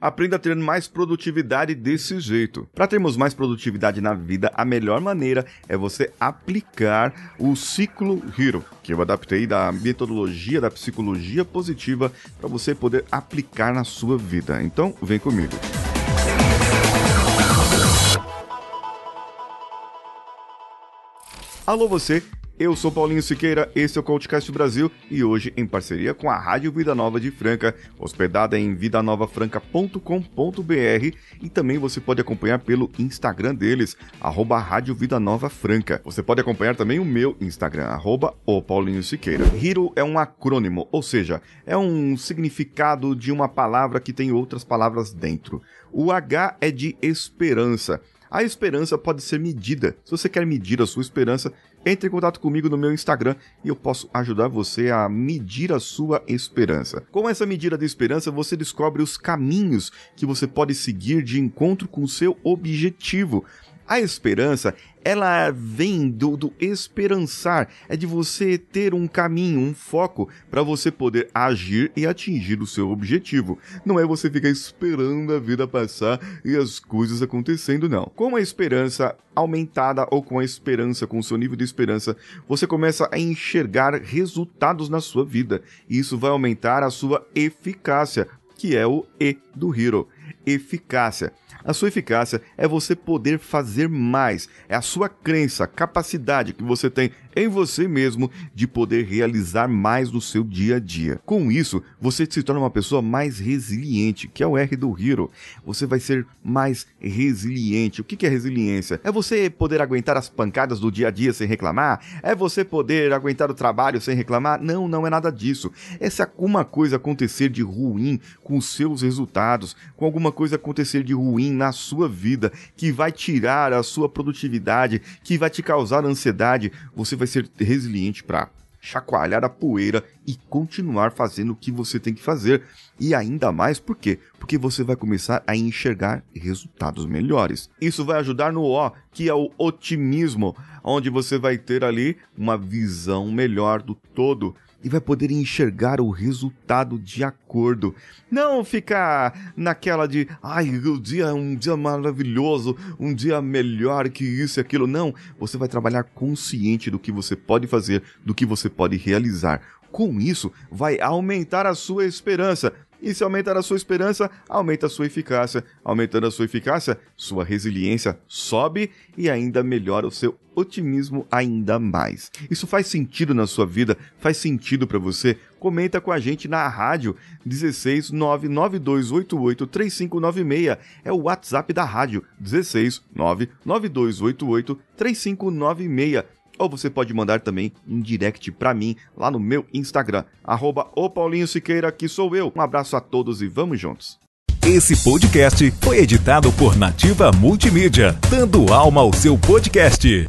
Aprenda a ter mais produtividade desse jeito. Para termos mais produtividade na vida, a melhor maneira é você aplicar o ciclo Hero, que eu adaptei da metodologia da psicologia positiva para você poder aplicar na sua vida. Então, vem comigo. Alô você eu sou Paulinho Siqueira, esse é o Coachcast Brasil e hoje em parceria com a Rádio Vida Nova de Franca, hospedada em vidanovafranca.com.br e também você pode acompanhar pelo Instagram deles, arroba Rádio Vida Nova Franca. Você pode acompanhar também o meu Instagram, arroba o Paulinho Siqueira. Hero é um acrônimo, ou seja, é um significado de uma palavra que tem outras palavras dentro. O H é de esperança. A esperança pode ser medida. Se você quer medir a sua esperança, entre em contato comigo no meu Instagram e eu posso ajudar você a medir a sua esperança. Com essa medida de esperança, você descobre os caminhos que você pode seguir de encontro com o seu objetivo. A esperança, ela vem do, do esperançar, é de você ter um caminho, um foco para você poder agir e atingir o seu objetivo. Não é você ficar esperando a vida passar e as coisas acontecendo, não. Com a esperança aumentada ou com a esperança, com o seu nível de esperança, você começa a enxergar resultados na sua vida. E isso vai aumentar a sua eficácia, que é o E do Hero. Eficácia. A sua eficácia é você poder fazer mais, é a sua crença, capacidade que você tem em você mesmo de poder realizar mais no seu dia a dia. Com isso, você se torna uma pessoa mais resiliente, que é o R do Hero. Você vai ser mais resiliente. O que é resiliência? É você poder aguentar as pancadas do dia a dia sem reclamar? É você poder aguentar o trabalho sem reclamar? Não, não é nada disso. É se alguma coisa acontecer de ruim com os seus resultados, com alguma coisa acontecer de ruim na sua vida, que vai tirar a sua produtividade, que vai te causar ansiedade, você vai ser resiliente para chacoalhar a poeira e continuar fazendo o que você tem que fazer. E ainda mais por quê? Porque você vai começar a enxergar resultados melhores. Isso vai ajudar no O, que é o otimismo, onde você vai ter ali uma visão melhor do todo e vai poder enxergar o resultado de acordo. Não ficar naquela de, ai, o dia é um dia maravilhoso, um dia melhor que isso e aquilo. Não, você vai trabalhar consciente do que você pode fazer, do que você pode realizar. Com isso, vai aumentar a sua esperança. E se aumentar a sua esperança, aumenta a sua eficácia. Aumentando a sua eficácia, sua resiliência sobe e ainda melhora o seu otimismo ainda mais. Isso faz sentido na sua vida? Faz sentido para você? Comenta com a gente na rádio 16 99288 3596. É o WhatsApp da rádio 16 99288 3596 ou você pode mandar também um direct para mim lá no meu Instagram, arroba o Paulinho Siqueira, que sou eu. Um abraço a todos e vamos juntos. Esse podcast foi editado por Nativa Multimídia, dando alma ao seu podcast.